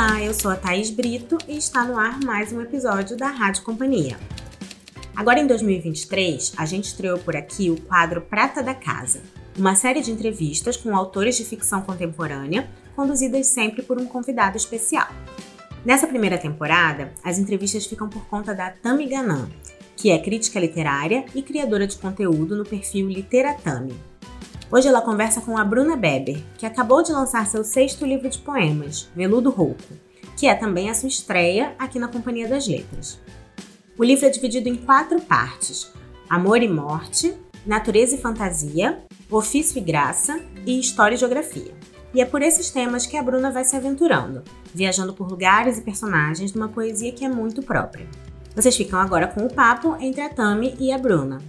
Olá, eu sou a Thaís Brito e está no ar mais um episódio da Rádio Companhia. Agora em 2023, a gente estreou por aqui o quadro Prata da Casa, uma série de entrevistas com autores de ficção contemporânea, conduzidas sempre por um convidado especial. Nessa primeira temporada, as entrevistas ficam por conta da Tami Ganan, que é crítica literária e criadora de conteúdo no perfil Literatami. Hoje ela conversa com a Bruna Beber, que acabou de lançar seu sexto livro de poemas, Veludo Rouco, que é também a sua estreia aqui na Companhia das Letras. O livro é dividido em quatro partes: Amor e Morte, Natureza e Fantasia, Ofício e Graça e História e Geografia. E é por esses temas que a Bruna vai se aventurando, viajando por lugares e personagens numa poesia que é muito própria. Vocês ficam agora com o papo entre a Tami e a Bruna.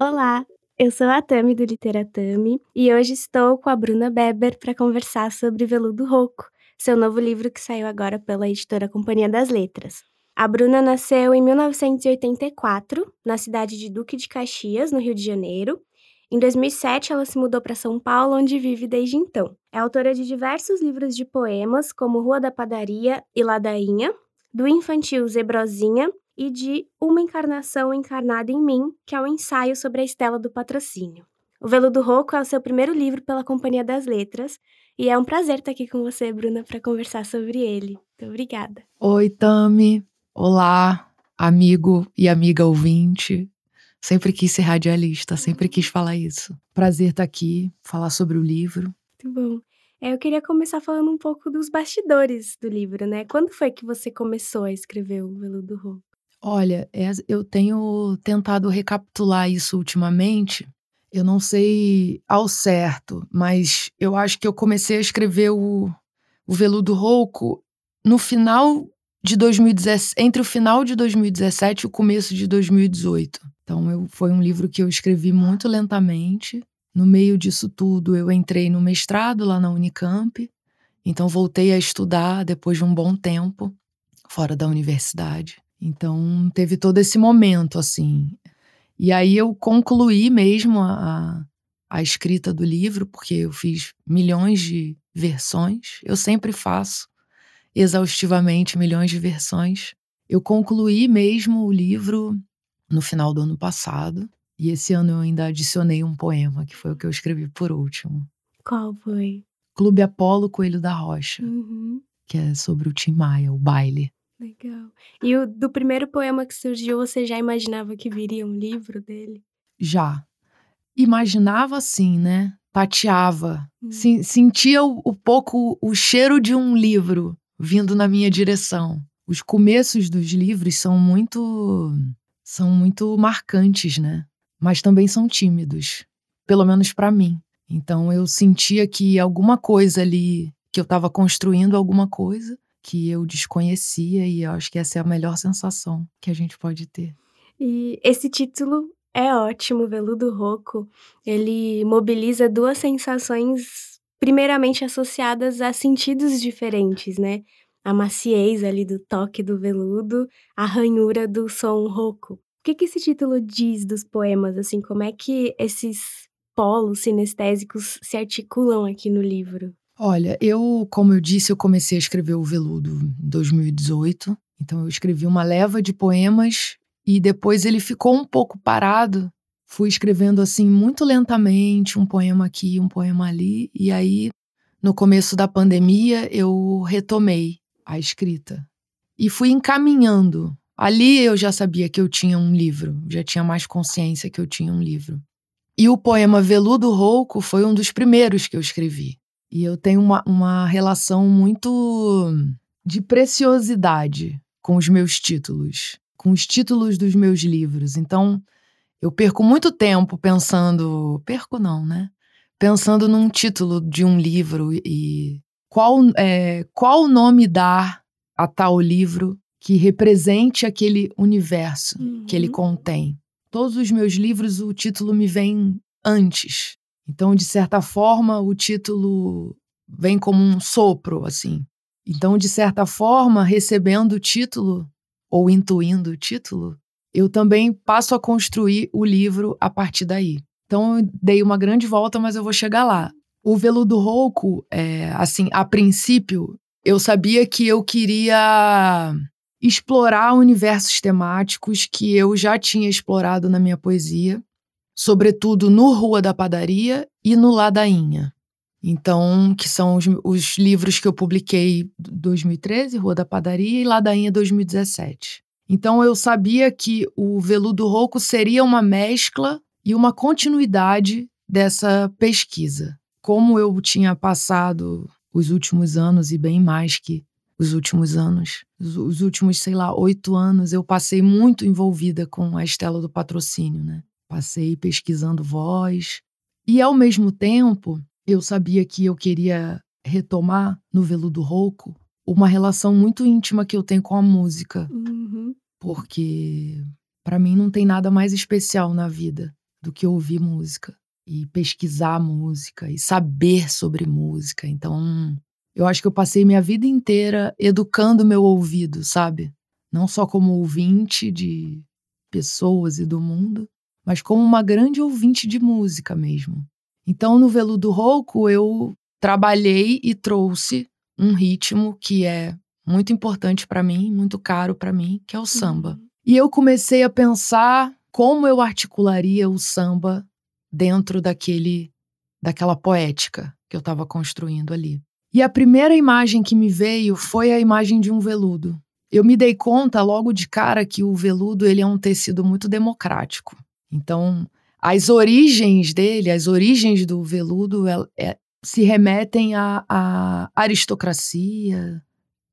Olá, eu sou a Tami do Literatami e hoje estou com a Bruna Beber para conversar sobre Veludo Rouco, seu novo livro que saiu agora pela editora Companhia das Letras. A Bruna nasceu em 1984, na cidade de Duque de Caxias, no Rio de Janeiro. Em 2007, ela se mudou para São Paulo, onde vive desde então. É autora de diversos livros de poemas, como Rua da Padaria e Ladainha, do infantil Zebrozinha e de Uma Encarnação Encarnada em Mim, que é um ensaio sobre a estela do patrocínio. O Veludo Rouco é o seu primeiro livro pela Companhia das Letras e é um prazer estar aqui com você, Bruna, para conversar sobre ele. Muito obrigada. Oi, Tami. Olá, amigo e amiga ouvinte. Sempre quis ser radialista, sempre quis falar isso. Prazer estar aqui, falar sobre o livro. Muito bom. É, eu queria começar falando um pouco dos bastidores do livro, né? Quando foi que você começou a escrever o Veludo Rouco? Olha, é, eu tenho tentado recapitular isso ultimamente. Eu não sei ao certo, mas eu acho que eu comecei a escrever o, o Veludo Rouco no final de 2017, entre o final de 2017 e o começo de 2018. Então, eu, foi um livro que eu escrevi muito lentamente, no meio disso tudo, eu entrei no mestrado lá na Unicamp, então voltei a estudar depois de um bom tempo fora da universidade. Então teve todo esse momento assim. E aí eu concluí mesmo a, a escrita do livro, porque eu fiz milhões de versões. Eu sempre faço exaustivamente milhões de versões. Eu concluí mesmo o livro no final do ano passado. E esse ano eu ainda adicionei um poema, que foi o que eu escrevi por último. Qual foi? Clube Apolo Coelho da Rocha, uhum. que é sobre o Tim Maia, o baile. Legal. E o, do primeiro poema que surgiu, você já imaginava que viria um livro dele? Já. Imaginava assim, né? Tateava. Hum. sentia o, o pouco o cheiro de um livro vindo na minha direção. Os começos dos livros são muito são muito marcantes, né? mas também são tímidos, pelo menos para mim. Então eu sentia que alguma coisa ali, que eu estava construindo alguma coisa que eu desconhecia e eu acho que essa é a melhor sensação que a gente pode ter. E esse título é ótimo, Veludo Roco. Ele mobiliza duas sensações primeiramente associadas a sentidos diferentes, né? A maciez ali do toque do veludo, a ranhura do som rouco que, que esse título diz dos poemas? Assim, como é que esses polos sinestésicos se articulam aqui no livro? Olha, eu, como eu disse, eu comecei a escrever o Veludo em 2018. Então eu escrevi uma leva de poemas e depois ele ficou um pouco parado. Fui escrevendo assim muito lentamente, um poema aqui, um poema ali, e aí no começo da pandemia eu retomei a escrita e fui encaminhando Ali eu já sabia que eu tinha um livro, já tinha mais consciência que eu tinha um livro. E o poema Veludo Rouco foi um dos primeiros que eu escrevi. E eu tenho uma, uma relação muito de preciosidade com os meus títulos, com os títulos dos meus livros. Então, eu perco muito tempo pensando. Perco não, né? Pensando num título de um livro e qual, é, qual nome dar a tal livro que represente aquele universo uhum. que ele uhum. contém. Todos os meus livros, o título me vem antes. Então, de certa forma, o título vem como um sopro, assim. Então, de certa forma, recebendo o título, ou intuindo o título, eu também passo a construir o livro a partir daí. Então, eu dei uma grande volta, mas eu vou chegar lá. O veludo rouco, é, assim, a princípio, eu sabia que eu queria explorar universos temáticos que eu já tinha explorado na minha poesia, sobretudo no Rua da Padaria e no Ladainha. Então, que são os, os livros que eu publiquei 2013, Rua da Padaria, e Ladainha 2017. Então, eu sabia que o Veludo Rouco seria uma mescla e uma continuidade dessa pesquisa. Como eu tinha passado os últimos anos e bem mais que os últimos anos, os, últimos, sei lá, oito anos, eu passei muito envolvida com a Estela do Patrocínio, né? Passei pesquisando voz. E, ao mesmo tempo, eu sabia que eu queria retomar no Veludo Rouco uma relação muito íntima que eu tenho com a música. Uhum. Porque para mim não tem nada mais especial na vida do que ouvir música e pesquisar música e saber sobre música. Então, eu acho que eu passei minha vida inteira educando meu ouvido, sabe? Não só como ouvinte de pessoas e do mundo, mas como uma grande ouvinte de música mesmo. Então, no Veludo Rouco, eu trabalhei e trouxe um ritmo que é muito importante para mim, muito caro para mim, que é o samba. Uhum. E eu comecei a pensar como eu articularia o samba dentro daquele daquela poética que eu estava construindo ali. E a primeira imagem que me veio foi a imagem de um veludo. Eu me dei conta logo de cara que o veludo ele é um tecido muito democrático. Então, as origens dele, as origens do veludo, é, é, se remetem à, aristocracia,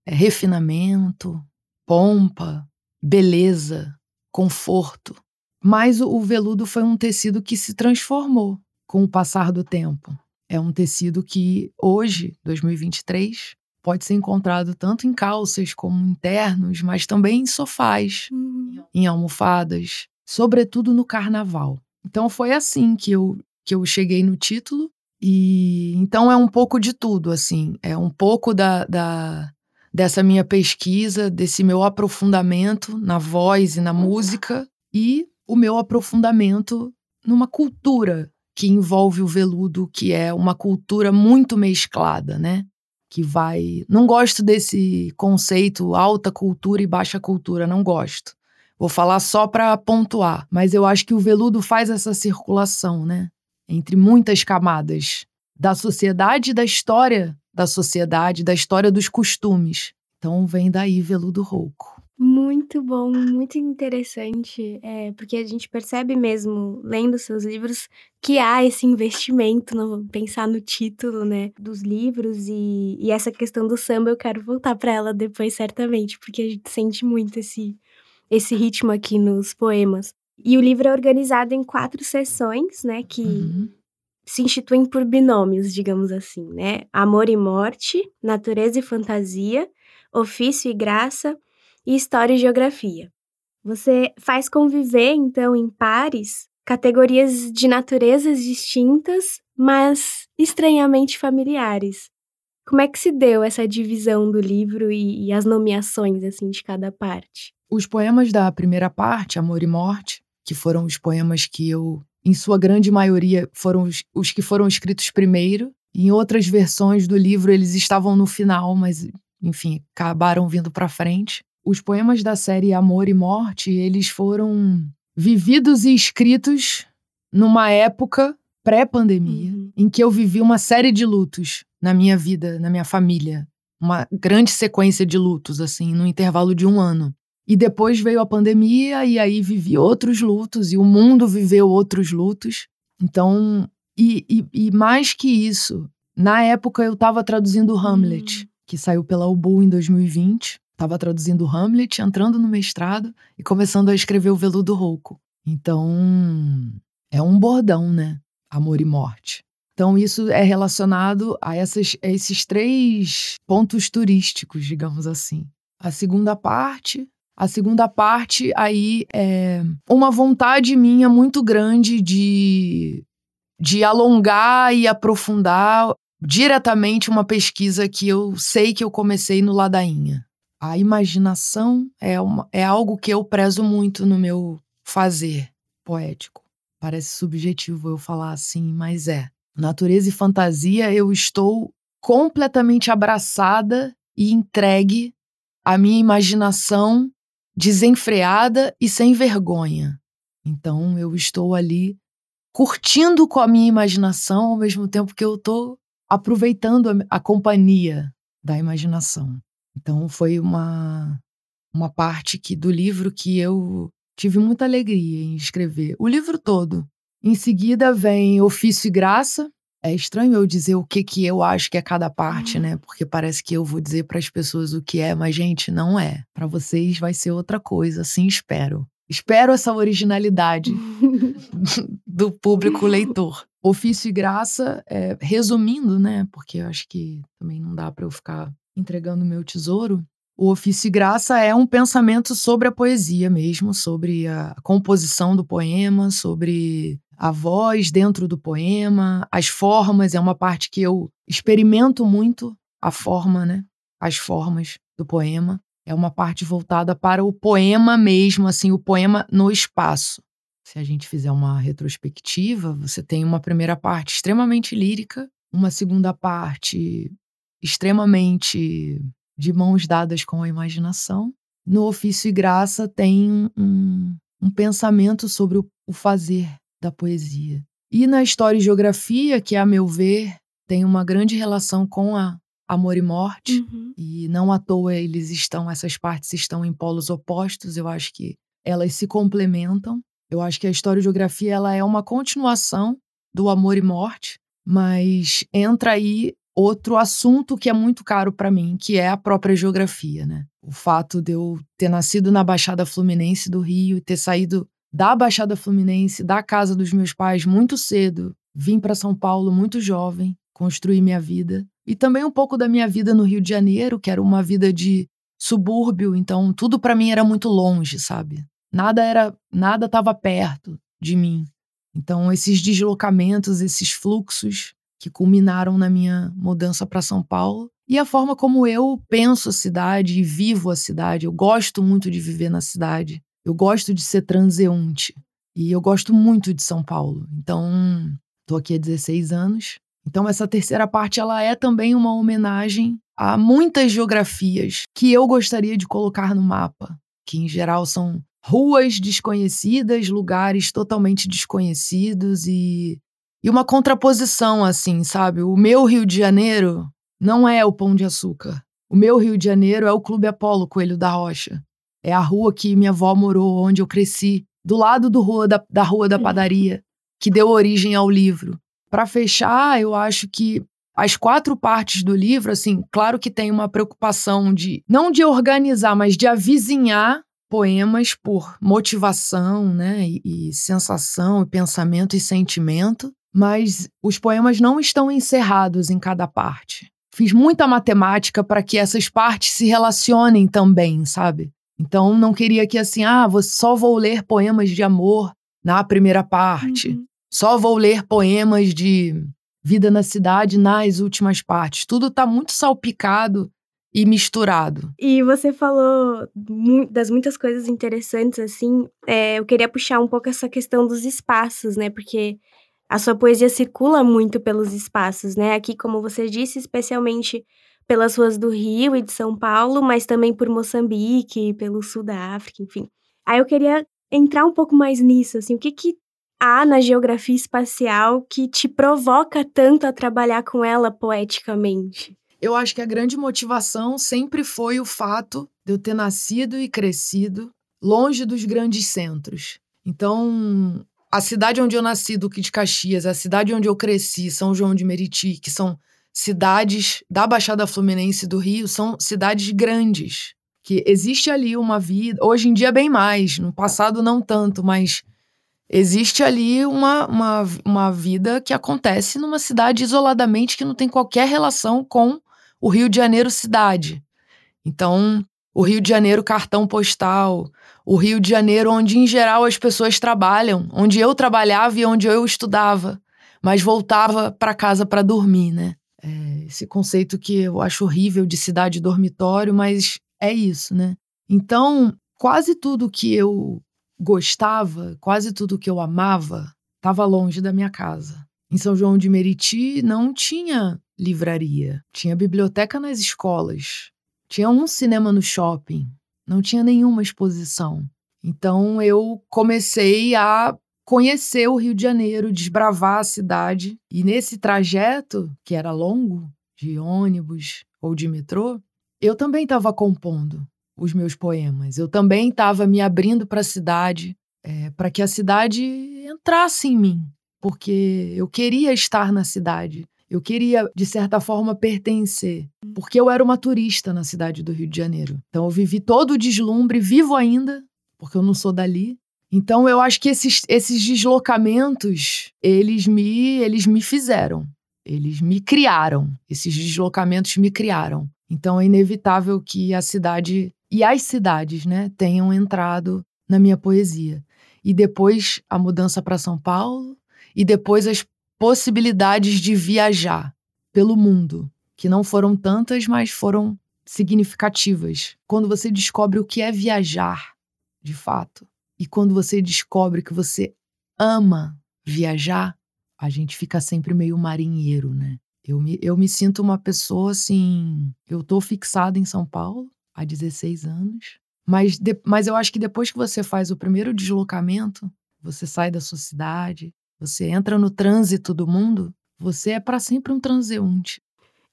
é, refinamento, pompa, beleza, conforto. Mas o, o veludo foi um tecido que se transformou com o passar do tempo. É um tecido que hoje, 2023, pode ser encontrado tanto em calças como em ternos, mas também em sofás, uhum. em almofadas, sobretudo no carnaval. Então foi assim que eu, que eu cheguei no título. E então é um pouco de tudo, assim. É um pouco da, da, dessa minha pesquisa, desse meu aprofundamento na voz e na música, e o meu aprofundamento numa cultura que envolve o veludo, que é uma cultura muito mesclada, né? Que vai. Não gosto desse conceito alta cultura e baixa cultura, não gosto. Vou falar só para pontuar, mas eu acho que o veludo faz essa circulação, né? Entre muitas camadas da sociedade da história da sociedade, da história dos costumes. Então vem daí veludo rouco. Muito bom, muito interessante, é, porque a gente percebe mesmo, lendo seus livros, que há esse investimento no pensar no título, né, dos livros e, e essa questão do samba eu quero voltar para ela depois certamente, porque a gente sente muito esse esse ritmo aqui nos poemas. E o livro é organizado em quatro sessões, né, que uhum. se instituem por binômios, digamos assim, né? Amor e morte, natureza e fantasia, ofício e graça e história e geografia. Você faz conviver, então, em pares, categorias de naturezas distintas, mas estranhamente familiares. Como é que se deu essa divisão do livro e, e as nomeações, assim, de cada parte? Os poemas da primeira parte, Amor e Morte, que foram os poemas que eu, em sua grande maioria, foram os, os que foram escritos primeiro. Em outras versões do livro, eles estavam no final, mas, enfim, acabaram vindo para frente. Os poemas da série Amor e Morte, eles foram vividos e escritos numa época pré-pandemia, uhum. em que eu vivi uma série de lutos na minha vida, na minha família. Uma grande sequência de lutos, assim, no intervalo de um ano. E depois veio a pandemia, e aí vivi outros lutos, e o mundo viveu outros lutos. Então, e, e, e mais que isso, na época eu estava traduzindo Hamlet, hum. que saiu pela Ubu em 2020. Estava traduzindo Hamlet, entrando no mestrado e começando a escrever o Veludo Rouco. Então, é um bordão, né? Amor e morte. Então, isso é relacionado a, essas, a esses três pontos turísticos, digamos assim. A segunda parte a segunda parte aí é uma vontade minha muito grande de, de alongar e aprofundar diretamente uma pesquisa que eu sei que eu comecei no Ladainha. A imaginação é, uma, é algo que eu prezo muito no meu fazer poético. Parece subjetivo eu falar assim, mas é. Natureza e fantasia, eu estou completamente abraçada e entregue à minha imaginação desenfreada e sem vergonha. Então eu estou ali curtindo com a minha imaginação ao mesmo tempo que eu estou aproveitando a, a, companhia da imaginação. Então foi uma uma parte que do livro que eu tive muita alegria em escrever. O livro todo. Em seguida vem Ofício e Graça. É estranho eu dizer o que que eu acho que é cada parte, né? Porque parece que eu vou dizer para as pessoas o que é, mas gente, não é. Para vocês vai ser outra coisa, assim espero. Espero essa originalidade do público leitor. Ofício e graça, é, resumindo, né? Porque eu acho que também não dá para eu ficar entregando meu tesouro. O ofício e graça é um pensamento sobre a poesia mesmo, sobre a composição do poema, sobre a voz dentro do poema, as formas, é uma parte que eu experimento muito a forma, né? As formas do poema. É uma parte voltada para o poema mesmo, assim, o poema no espaço. Se a gente fizer uma retrospectiva, você tem uma primeira parte extremamente lírica, uma segunda parte extremamente de mãos dadas com a imaginação. No ofício e graça tem um, um pensamento sobre o, o fazer da poesia. E na história e geografia, que a meu ver tem uma grande relação com a amor e morte, uhum. e não à toa eles estão, essas partes estão em polos opostos, eu acho que elas se complementam. Eu acho que a história e geografia ela é uma continuação do amor e morte, mas entra aí outro assunto que é muito caro para mim, que é a própria geografia, né? O fato de eu ter nascido na Baixada Fluminense do Rio e ter saído da Baixada Fluminense, da casa dos meus pais muito cedo, vim para São Paulo muito jovem, construir minha vida e também um pouco da minha vida no Rio de Janeiro, que era uma vida de subúrbio, então tudo para mim era muito longe, sabe? Nada era, nada estava perto de mim. Então esses deslocamentos, esses fluxos que culminaram na minha mudança para São Paulo e a forma como eu penso a cidade e vivo a cidade. Eu gosto muito de viver na cidade. Eu gosto de ser transeunte. E eu gosto muito de São Paulo. Então, estou aqui há 16 anos. Então, essa terceira parte ela é também uma homenagem a muitas geografias que eu gostaria de colocar no mapa, que em geral são ruas desconhecidas, lugares totalmente desconhecidos e e uma contraposição, assim, sabe? O meu Rio de Janeiro não é o Pão de Açúcar. O meu Rio de Janeiro é o Clube Apolo Coelho da Rocha. É a rua que minha avó morou, onde eu cresci, do lado do rua da, da Rua da Padaria, que deu origem ao livro. Para fechar, eu acho que as quatro partes do livro, assim, claro que tem uma preocupação de, não de organizar, mas de avizinhar poemas por motivação, né, e, e sensação, e pensamento e sentimento mas os poemas não estão encerrados em cada parte. Fiz muita matemática para que essas partes se relacionem também, sabe? Então não queria que assim, ah, só vou ler poemas de amor na primeira parte. Uhum. Só vou ler poemas de vida na cidade nas últimas partes. Tudo está muito salpicado e misturado. E você falou das muitas coisas interessantes, assim. É, eu queria puxar um pouco essa questão dos espaços, né? Porque a sua poesia circula muito pelos espaços, né? Aqui, como você disse, especialmente pelas ruas do Rio e de São Paulo, mas também por Moçambique, pelo sul da África, enfim. Aí eu queria entrar um pouco mais nisso, assim, o que que há na geografia espacial que te provoca tanto a trabalhar com ela poeticamente? Eu acho que a grande motivação sempre foi o fato de eu ter nascido e crescido longe dos grandes centros. Então, a cidade onde eu nasci, Duque de Caxias, a cidade onde eu cresci, São João de Meriti, que são cidades da Baixada Fluminense do Rio, são cidades grandes. Que existe ali uma vida, hoje em dia bem mais, no passado não tanto, mas existe ali uma, uma, uma vida que acontece numa cidade isoladamente que não tem qualquer relação com o Rio de Janeiro cidade. Então, o Rio de Janeiro cartão postal, o Rio de Janeiro onde em geral as pessoas trabalham, onde eu trabalhava e onde eu estudava, mas voltava para casa para dormir, né? É esse conceito que eu acho horrível de cidade dormitório, mas é isso, né? Então, quase tudo que eu gostava, quase tudo que eu amava, estava longe da minha casa. Em São João de Meriti não tinha livraria, tinha biblioteca nas escolas, tinha um cinema no shopping, não tinha nenhuma exposição. Então eu comecei a conhecer o Rio de Janeiro, desbravar a cidade. E nesse trajeto, que era longo, de ônibus ou de metrô, eu também estava compondo os meus poemas. Eu também estava me abrindo para a cidade, é, para que a cidade entrasse em mim, porque eu queria estar na cidade. Eu queria, de certa forma, pertencer, porque eu era uma turista na cidade do Rio de Janeiro. Então eu vivi todo o deslumbre, vivo ainda, porque eu não sou dali. Então eu acho que esses, esses deslocamentos, eles me, eles me fizeram. Eles me criaram. Esses deslocamentos me criaram. Então é inevitável que a cidade e as cidades, né, tenham entrado na minha poesia. E depois a mudança para São Paulo e depois as possibilidades de viajar pelo mundo, que não foram tantas, mas foram significativas. Quando você descobre o que é viajar, de fato, e quando você descobre que você ama viajar, a gente fica sempre meio marinheiro, né? Eu me, eu me sinto uma pessoa assim. Eu tô fixada em São Paulo há 16 anos, mas, de, mas eu acho que depois que você faz o primeiro deslocamento, você sai da sua cidade, você entra no trânsito do mundo, você é para sempre um transeunte.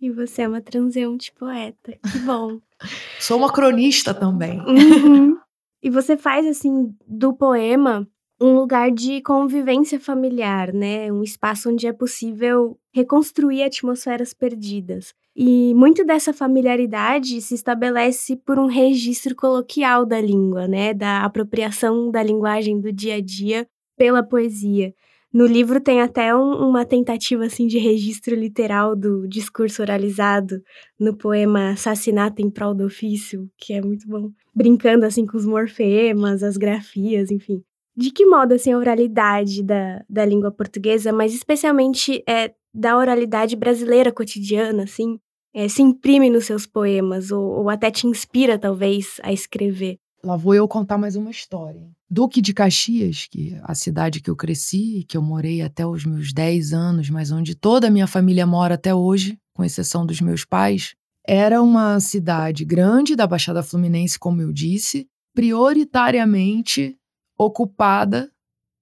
E você é uma transeunte poeta. Que bom. Sou uma cronista também. Uhum. E você faz assim do poema um lugar de convivência familiar, né? Um espaço onde é possível reconstruir atmosferas perdidas. E muito dessa familiaridade se estabelece por um registro coloquial da língua, né? Da apropriação da linguagem do dia a dia pela poesia. No livro tem até um, uma tentativa assim de registro literal do discurso oralizado no poema Assassinato em Prol do Ofício, que é muito bom, brincando assim com os morfemas, as grafias, enfim de que modo assim, a oralidade da, da língua portuguesa, mas especialmente é, da oralidade brasileira cotidiana, assim, é, se imprime nos seus poemas ou, ou até te inspira, talvez, a escrever? Lá vou eu contar mais uma história. Duque de Caxias, que é a cidade que eu cresci, que eu morei até os meus 10 anos, mas onde toda a minha família mora até hoje, com exceção dos meus pais, era uma cidade grande da Baixada Fluminense, como eu disse, prioritariamente ocupada,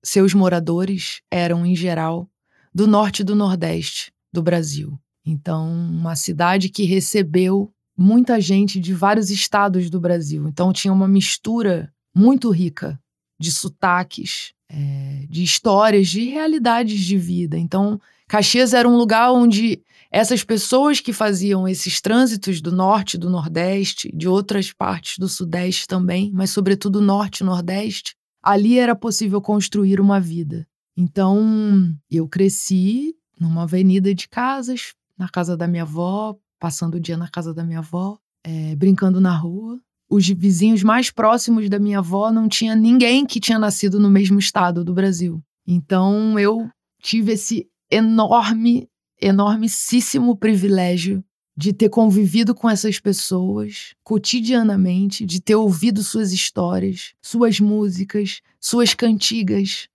seus moradores eram, em geral, do norte e do nordeste do Brasil. Então, uma cidade que recebeu muita gente de vários estados do Brasil. Então, tinha uma mistura muito rica de sotaques, é, de histórias, de realidades de vida. Então, Caxias era um lugar onde essas pessoas que faziam esses trânsitos do norte, do nordeste, de outras partes do sudeste também, mas sobretudo norte e nordeste, ali era possível construir uma vida. Então, eu cresci numa avenida de casas, na casa da minha avó, passando o dia na casa da minha avó, é, brincando na rua. Os vizinhos mais próximos da minha avó não tinha ninguém que tinha nascido no mesmo estado do Brasil. Então, eu tive esse enorme, enormíssimo privilégio de ter convivido com essas pessoas cotidianamente, de ter ouvido suas histórias, suas músicas, suas cantigas,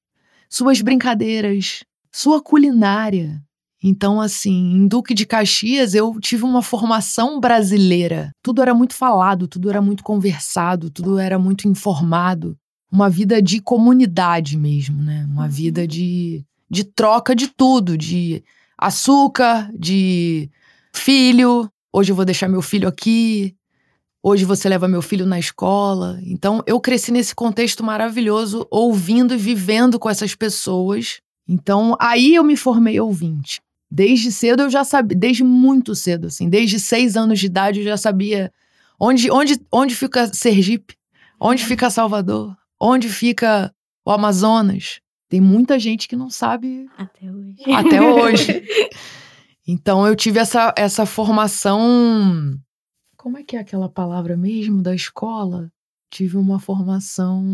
suas brincadeiras, sua culinária. Então, assim, em Duque de Caxias eu tive uma formação brasileira. Tudo era muito falado, tudo era muito conversado, tudo era muito informado. Uma vida de comunidade mesmo, né? Uma uhum. vida de, de troca de tudo, de açúcar, de filho, hoje eu vou deixar meu filho aqui, hoje você leva meu filho na escola. Então eu cresci nesse contexto maravilhoso, ouvindo e vivendo com essas pessoas. Então aí eu me formei ouvinte. Desde cedo eu já sabia, desde muito cedo, assim, desde seis anos de idade eu já sabia onde, onde, onde fica Sergipe, onde fica Salvador, onde fica o Amazonas. Tem muita gente que não sabe. Até hoje. Até hoje. Então eu tive essa, essa formação. Como é que é aquela palavra mesmo da escola? Tive uma formação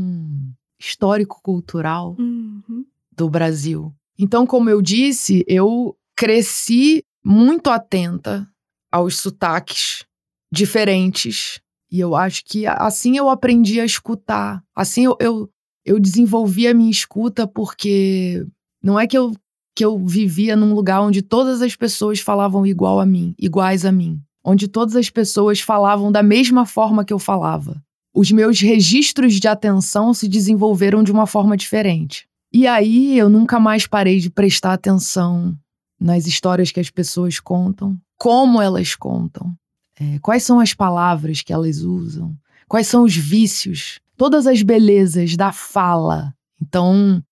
histórico-cultural uhum. do Brasil. Então, como eu disse, eu cresci muito atenta aos sotaques diferentes. E eu acho que assim eu aprendi a escutar. Assim eu, eu, eu desenvolvi a minha escuta porque não é que eu que eu vivia num lugar onde todas as pessoas falavam igual a mim, iguais a mim, onde todas as pessoas falavam da mesma forma que eu falava. Os meus registros de atenção se desenvolveram de uma forma diferente. E aí eu nunca mais parei de prestar atenção nas histórias que as pessoas contam, como elas contam, é, quais são as palavras que elas usam, quais são os vícios, todas as belezas da fala. Então,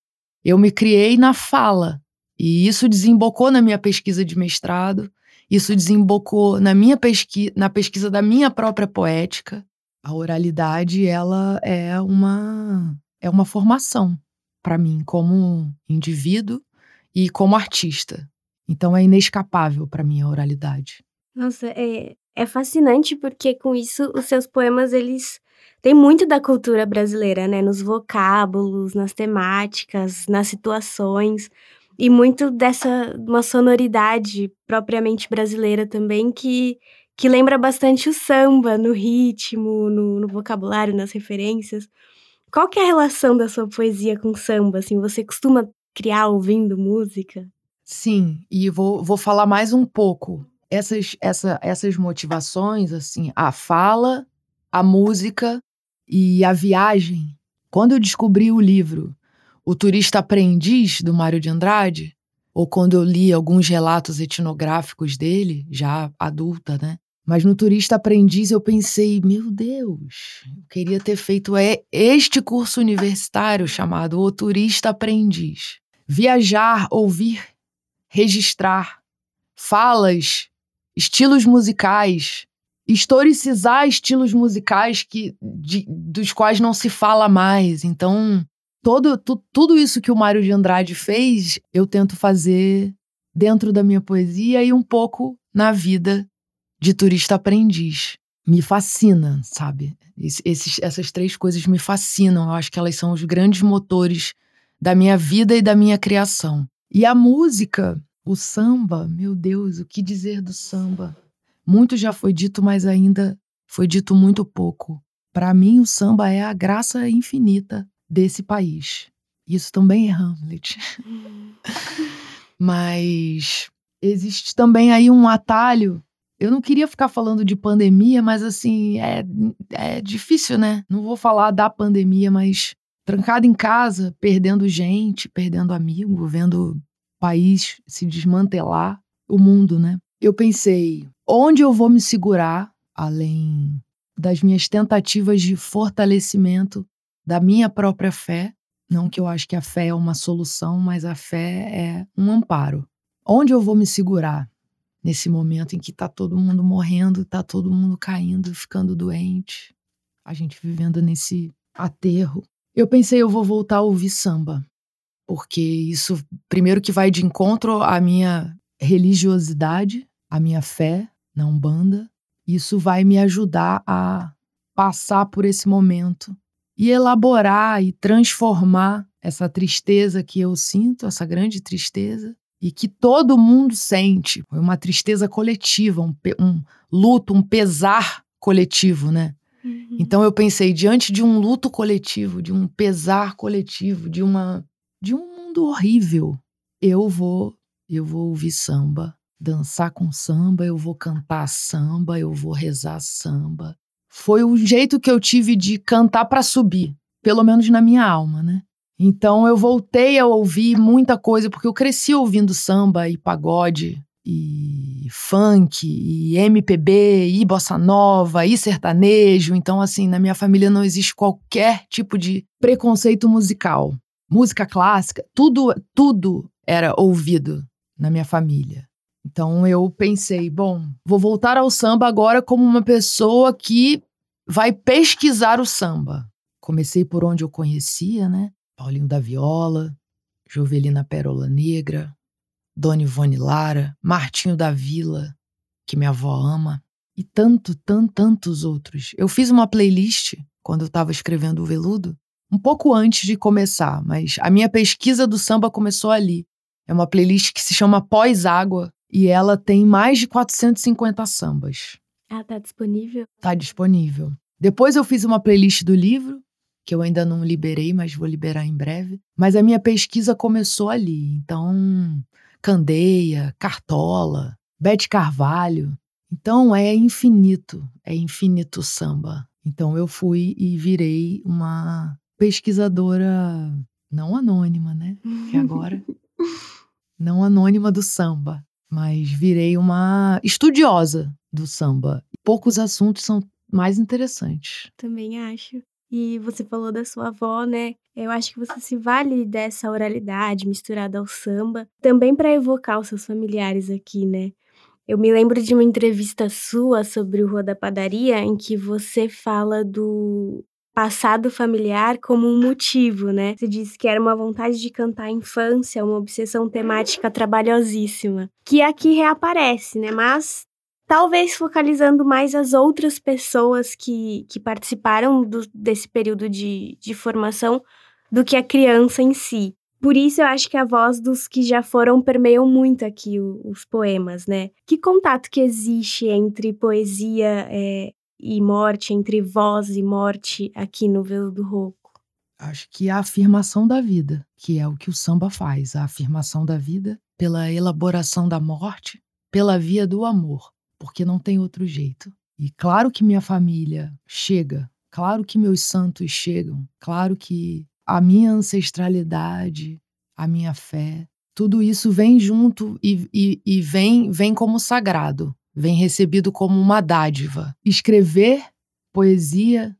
eu me criei na fala. E isso desembocou na minha pesquisa de mestrado, isso desembocou na minha pesquisa, na pesquisa da minha própria poética. A oralidade, ela é uma é uma formação para mim como indivíduo e como artista. Então é inescapável para mim a oralidade. Nossa, é, é fascinante porque com isso os seus poemas eles têm muito da cultura brasileira, né, nos vocábulos, nas temáticas, nas situações e muito dessa uma sonoridade propriamente brasileira também que que lembra bastante o samba no ritmo, no, no vocabulário, nas referências. Qual que é a relação da sua poesia com samba? Assim, você costuma criar ouvindo música? Sim, e vou, vou falar mais um pouco. Essas, essa, essas motivações, assim, a fala, a música e a viagem. Quando eu descobri o livro O Turista Aprendiz, do Mário de Andrade, ou quando eu li alguns relatos etnográficos dele, já adulta, né? Mas no Turista Aprendiz eu pensei, meu Deus, eu queria ter feito este curso universitário chamado O Turista Aprendiz. Viajar, ouvir, registrar falas, estilos musicais, historicizar estilos musicais que, de, dos quais não se fala mais. Então, todo, tu, tudo isso que o Mário de Andrade fez, eu tento fazer dentro da minha poesia e um pouco na vida de turista aprendiz. Me fascina, sabe? Esses, essas três coisas me fascinam. Eu acho que elas são os grandes motores da minha vida e da minha criação. E a música, o samba, meu Deus, o que dizer do samba? Muito já foi dito, mas ainda foi dito muito pouco. Para mim, o samba é a graça infinita desse país. Isso também é Hamlet. mas existe também aí um atalho eu não queria ficar falando de pandemia, mas assim, é, é difícil, né? Não vou falar da pandemia, mas trancado em casa, perdendo gente, perdendo amigo, vendo país se desmantelar, o mundo, né? Eu pensei, onde eu vou me segurar, além das minhas tentativas de fortalecimento da minha própria fé? Não que eu acho que a fé é uma solução, mas a fé é um amparo. Onde eu vou me segurar? nesse momento em que está todo mundo morrendo, está todo mundo caindo, ficando doente, a gente vivendo nesse aterro. Eu pensei, eu vou voltar a ouvir samba, porque isso, primeiro, que vai de encontro à minha religiosidade, à minha fé na Umbanda, isso vai me ajudar a passar por esse momento e elaborar e transformar essa tristeza que eu sinto, essa grande tristeza, e que todo mundo sente. Foi uma tristeza coletiva, um, um luto, um pesar coletivo, né? Uhum. Então eu pensei, diante de um luto coletivo, de um pesar coletivo, de uma de um mundo horrível, eu vou eu vou ouvir samba, dançar com samba, eu vou cantar samba, eu vou rezar samba. Foi o jeito que eu tive de cantar para subir, pelo menos na minha alma, né? Então eu voltei a ouvir muita coisa, porque eu cresci ouvindo samba e pagode, e funk, e MPB, e bossa nova, e sertanejo. Então, assim, na minha família não existe qualquer tipo de preconceito musical. Música clássica, tudo, tudo era ouvido na minha família. Então eu pensei, bom, vou voltar ao samba agora como uma pessoa que vai pesquisar o samba. Comecei por onde eu conhecia, né? Paulinho da Viola, Jovelina Pérola Negra, Dona Ivone Lara, Martinho da Vila, que minha avó ama, e tanto, tanto, tantos outros. Eu fiz uma playlist quando eu estava escrevendo o Veludo, um pouco antes de começar, mas a minha pesquisa do samba começou ali. É uma playlist que se chama Pós-Água e ela tem mais de 450 sambas. Ah, tá disponível? Tá disponível. Depois eu fiz uma playlist do livro que eu ainda não liberei, mas vou liberar em breve. Mas a minha pesquisa começou ali. Então, Candeia, Cartola, Bete Carvalho. Então, é infinito, é infinito samba. Então, eu fui e virei uma pesquisadora não anônima, né? Que agora. não anônima do samba, mas virei uma estudiosa do samba. Poucos assuntos são mais interessantes. Também acho. E você falou da sua avó, né? Eu acho que você se vale dessa oralidade misturada ao samba, também para evocar os seus familiares aqui, né? Eu me lembro de uma entrevista sua sobre o Rua da Padaria, em que você fala do passado familiar como um motivo, né? Você disse que era uma vontade de cantar a infância, uma obsessão temática trabalhosíssima, que aqui reaparece, né? Mas talvez focalizando mais as outras pessoas que, que participaram do, desse período de, de formação do que a criança em si. Por isso eu acho que a voz dos que já foram permeiam muito aqui o, os poemas, né? Que contato que existe entre poesia é, e morte, entre voz e morte aqui no Veludo Rouco? Acho que a afirmação da vida, que é o que o samba faz, a afirmação da vida pela elaboração da morte, pela via do amor, porque não tem outro jeito. E claro que minha família chega, claro que meus santos chegam, claro que a minha ancestralidade, a minha fé, tudo isso vem junto e, e, e vem, vem como sagrado vem recebido como uma dádiva. Escrever poesia,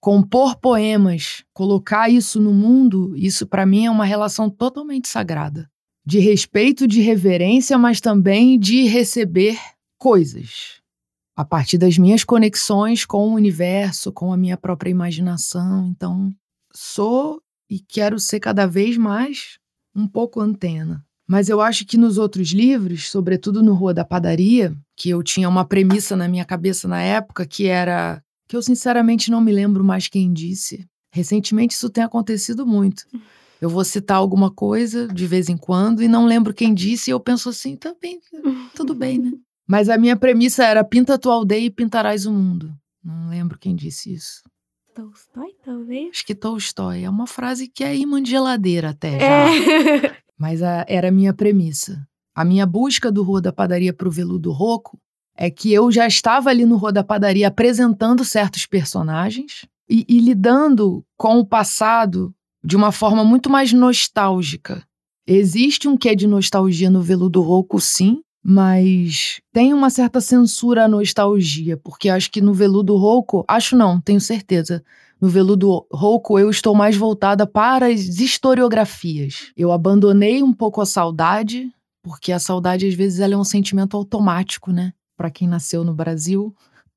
compor poemas, colocar isso no mundo, isso para mim é uma relação totalmente sagrada. De respeito, de reverência, mas também de receber coisas. A partir das minhas conexões com o universo, com a minha própria imaginação. Então, sou e quero ser cada vez mais um pouco antena. Mas eu acho que nos outros livros, sobretudo no Rua da Padaria, que eu tinha uma premissa na minha cabeça na época que era que eu sinceramente não me lembro mais quem disse. Recentemente isso tem acontecido muito. Eu vou citar alguma coisa de vez em quando e não lembro quem disse e eu penso assim, também, tudo bem, né? Mas a minha premissa era pinta a tua aldeia e pintarás o mundo. Não lembro quem disse isso. Tolstói, talvez? Acho que Tolstói. É uma frase que é imã de geladeira até já. É. Mas a, era a minha premissa. A minha busca do Rua da Padaria para o Veludo Roco é que eu já estava ali no Rua da Padaria apresentando certos personagens e, e lidando com o passado de uma forma muito mais nostálgica. Existe um quê de nostalgia no Veludo Roco, sim, mas tem uma certa censura à nostalgia, porque acho que no Veludo Rouco, acho não, tenho certeza, no Veludo Rouco eu estou mais voltada para as historiografias. Eu abandonei um pouco a saudade, porque a saudade às vezes ela é um sentimento automático, né? Para quem nasceu no Brasil,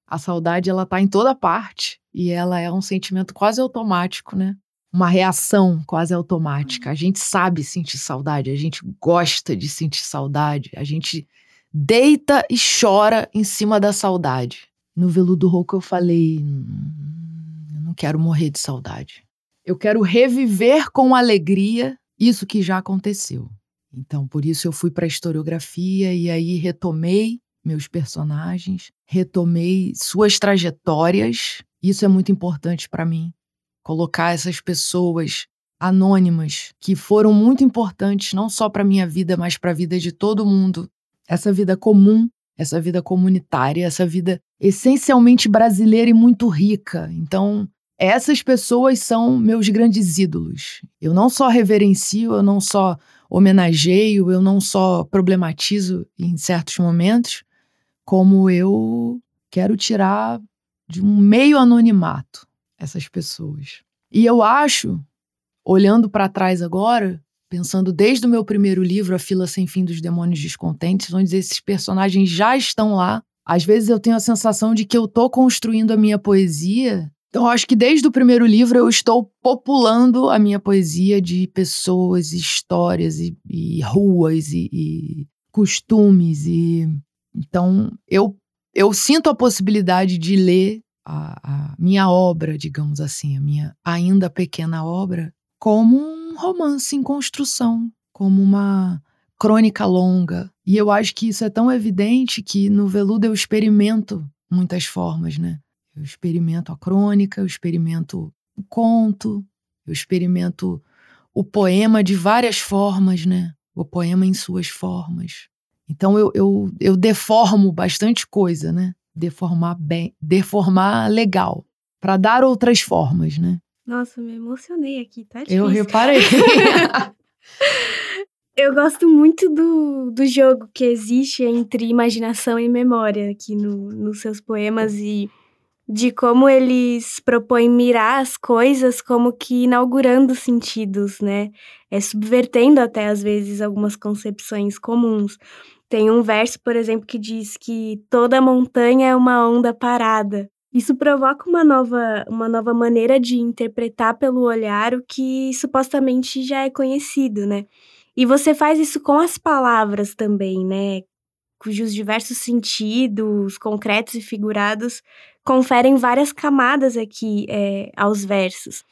a saudade ela tá em toda parte e ela é um sentimento quase automático, né? Uma reação quase automática. A gente sabe sentir saudade, a gente gosta de sentir saudade, a gente deita e chora em cima da saudade. No Veludo Rouco eu falei, não quero morrer de saudade. Eu quero reviver com alegria isso que já aconteceu. Então, por isso eu fui para a historiografia e aí retomei meus personagens, retomei suas trajetórias. Isso é muito importante para mim. Colocar essas pessoas anônimas que foram muito importantes não só para minha vida, mas para a vida de todo mundo. Essa vida comum, essa vida comunitária, essa vida essencialmente brasileira e muito rica. Então, essas pessoas são meus grandes ídolos. Eu não só reverencio, eu não só homenageio, eu não só problematizo em certos momentos, como eu quero tirar de um meio anonimato essas pessoas. E eu acho, olhando para trás agora, pensando desde o meu primeiro livro, A Fila Sem Fim dos Demônios Descontentes, onde esses personagens já estão lá. Às vezes eu tenho a sensação de que eu estou construindo a minha poesia então, acho que desde o primeiro livro eu estou populando a minha poesia de pessoas, histórias e, e ruas e, e, costumes. E então eu eu sinto a possibilidade de ler a, a minha obra, digamos assim, a minha ainda pequena obra, como um romance em construção, como uma crônica longa. E eu acho que isso é tão evidente que no Veludo eu experimento muitas formas, né? Eu experimento a crônica, eu experimento o conto, eu experimento o poema de várias formas, né? O poema em suas formas. Então eu, eu, eu deformo bastante coisa, né? Deformar bem, deformar legal, para dar outras formas, né? Nossa, me emocionei aqui, tá difícil. Eu reparei. eu gosto muito do, do jogo que existe entre imaginação e memória aqui no, nos seus poemas e de como eles propõem mirar as coisas como que inaugurando sentidos, né? É subvertendo até às vezes algumas concepções comuns. Tem um verso, por exemplo, que diz que toda montanha é uma onda parada. Isso provoca uma nova, uma nova maneira de interpretar pelo olhar o que supostamente já é conhecido, né? E você faz isso com as palavras também, né? Cujos diversos sentidos, concretos e figurados, conferem várias camadas aqui é, aos versos.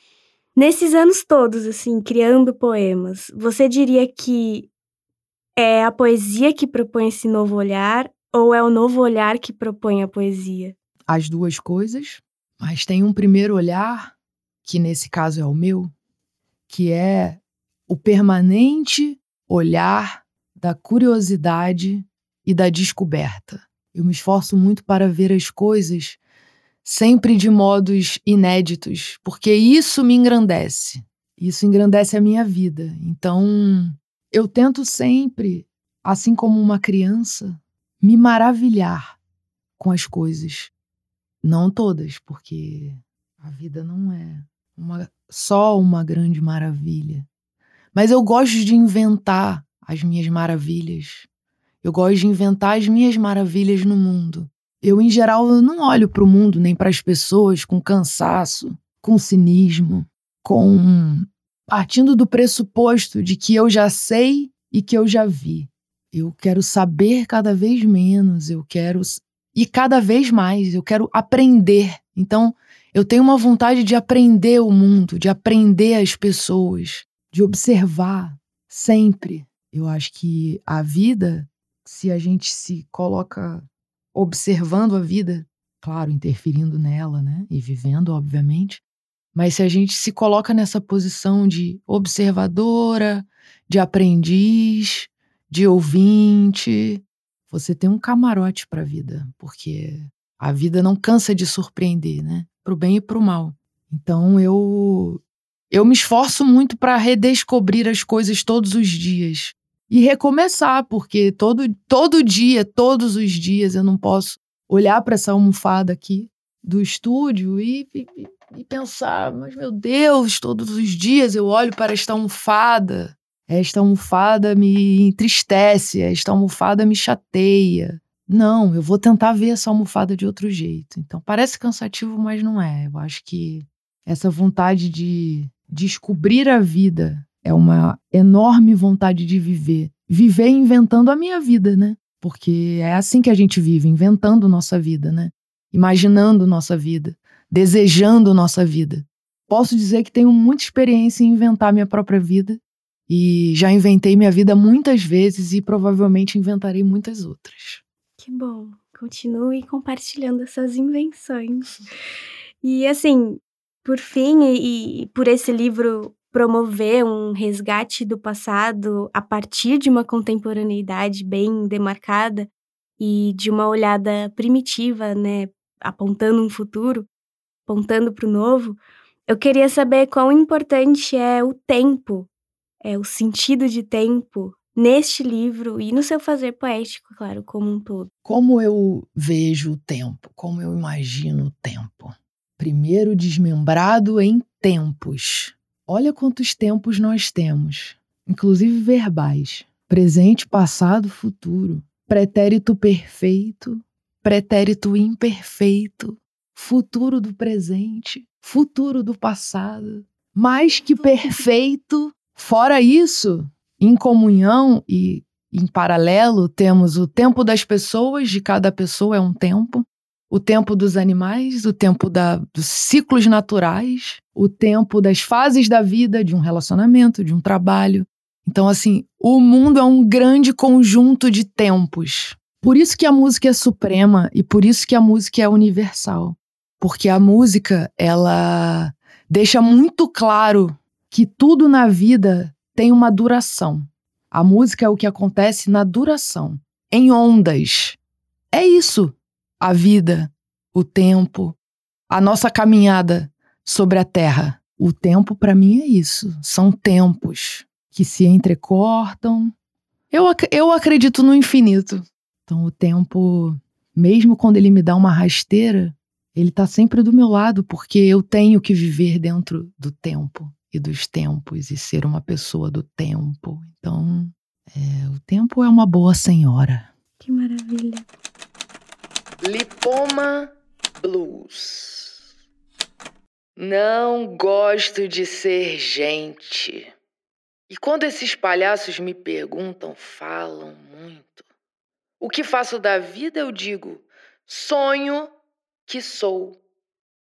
Nesses anos todos, assim, criando poemas, você diria que é a poesia que propõe esse novo olhar ou é o novo olhar que propõe a poesia? As duas coisas, mas tem um primeiro olhar, que nesse caso é o meu, que é o permanente olhar da curiosidade e da descoberta. Eu me esforço muito para ver as coisas sempre de modos inéditos, porque isso me engrandece. Isso engrandece a minha vida. Então, eu tento sempre, assim como uma criança, me maravilhar com as coisas. Não todas, porque a vida não é uma, só uma grande maravilha. Mas eu gosto de inventar as minhas maravilhas. Eu gosto de inventar as minhas maravilhas no mundo. Eu, em geral, não olho para o mundo nem para as pessoas com cansaço, com cinismo, com. partindo do pressuposto de que eu já sei e que eu já vi. Eu quero saber cada vez menos, eu quero. e cada vez mais, eu quero aprender. Então, eu tenho uma vontade de aprender o mundo, de aprender as pessoas, de observar sempre. Eu acho que a vida, se a gente se coloca observando a vida, claro, interferindo nela, né? E vivendo, obviamente. Mas se a gente se coloca nessa posição de observadora, de aprendiz, de ouvinte, você tem um camarote para a vida, porque a vida não cansa de surpreender, né? Pro bem e pro mal. Então eu eu me esforço muito para redescobrir as coisas todos os dias e recomeçar, porque todo, todo dia, todos os dias, eu não posso olhar para essa almofada aqui do estúdio e, e, e, pensar, mas meu Deus, todos os dias eu olho para esta almofada. Esta almofada me entristece, esta almofada me chateia. Não, eu vou tentar ver essa almofada de outro jeito. Então parece cansativo, mas não é. Eu acho que essa vontade de descobrir a vida é uma enorme vontade de viver. Viver inventando a minha vida, né? Porque é assim que a gente vive, inventando nossa vida, né? Imaginando nossa vida, desejando nossa vida. Posso dizer que tenho muita experiência em inventar minha própria vida e já inventei minha vida muitas vezes e provavelmente inventarei muitas outras. Que bom. Continue compartilhando essas invenções. E assim, por fim, e, e por esse livro promover um resgate do passado a partir de uma contemporaneidade bem demarcada e de uma olhada primitiva, né, apontando um futuro, apontando para o novo, eu queria saber quão importante é o tempo, é o sentido de tempo neste livro e no seu fazer poético, claro, como um todo. Como eu vejo o tempo, como eu imagino o tempo. Primeiro desmembrado em tempos Olha quantos tempos nós temos, inclusive verbais: presente, passado, futuro, pretérito perfeito, pretérito imperfeito, futuro do presente, futuro do passado, mais que perfeito. Fora isso, em comunhão e em paralelo, temos o tempo das pessoas, de cada pessoa é um tempo, o tempo dos animais, o tempo da, dos ciclos naturais, o tempo das fases da vida, de um relacionamento, de um trabalho. Então, assim, o mundo é um grande conjunto de tempos. Por isso que a música é suprema e por isso que a música é universal. Porque a música, ela deixa muito claro que tudo na vida tem uma duração. A música é o que acontece na duração, em ondas. É isso. A vida, o tempo, a nossa caminhada sobre a terra. O tempo, para mim, é isso. São tempos que se entrecortam. Eu, eu acredito no infinito. Então, o tempo, mesmo quando ele me dá uma rasteira, ele está sempre do meu lado, porque eu tenho que viver dentro do tempo e dos tempos e ser uma pessoa do tempo. Então, é, o tempo é uma boa senhora. Que maravilha. Lipoma Blues. Não gosto de ser gente. E quando esses palhaços me perguntam, falam muito. O que faço da vida, eu digo: sonho que sou.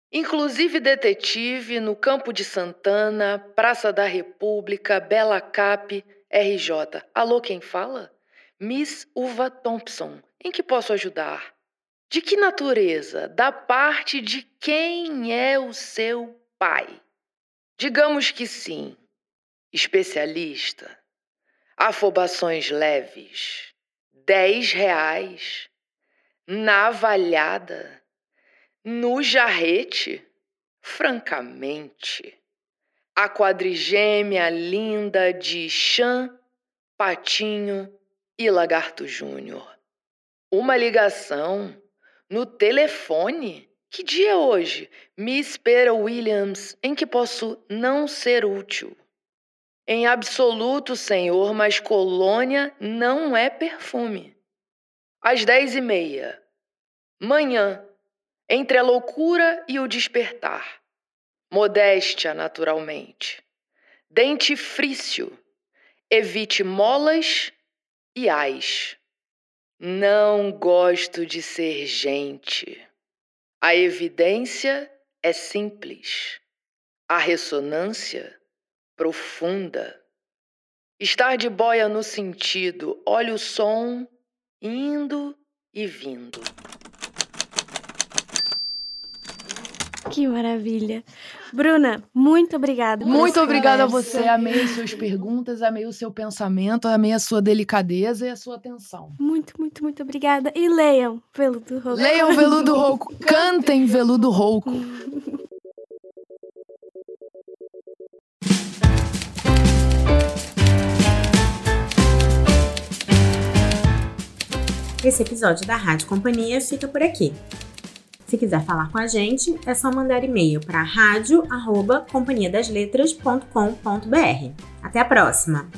Inclusive detetive no Campo de Santana, Praça da República, Bela Cap, RJ. Alô, quem fala? Miss Uva Thompson. Em que posso ajudar? De que natureza? Da parte de quem é o seu pai? Digamos que sim. Especialista. Afobações leves. Dez reais. Navalhada no jarrete, francamente, a quadrigêmea linda de Chan, Patinho e Lagarto Júnior. Uma ligação no telefone? Que dia é hoje? Miss Pera Williams, em que posso não ser útil? Em absoluto, senhor, mas colônia não é perfume. Às dez e meia. Manhã entre a loucura e o despertar. Modéstia, naturalmente. Dentifrício. Evite molas e ais. Não gosto de ser gente. A evidência é simples. A ressonância profunda. Estar de boia no sentido, olha o som indo e vindo. Que maravilha. Bruna, muito obrigada. Muito obrigada a você. Amei suas perguntas, amei o seu pensamento, amei a sua delicadeza e a sua atenção. Muito, muito, muito obrigada. E leiam Veludo Rouco. Leiam Veludo Rouco. Cantem Veludo Rouco. Esse episódio da Rádio Companhia fica por aqui. Se quiser falar com a gente, é só mandar e-mail para rádio@companhiadasletras.com.br. Até a próxima!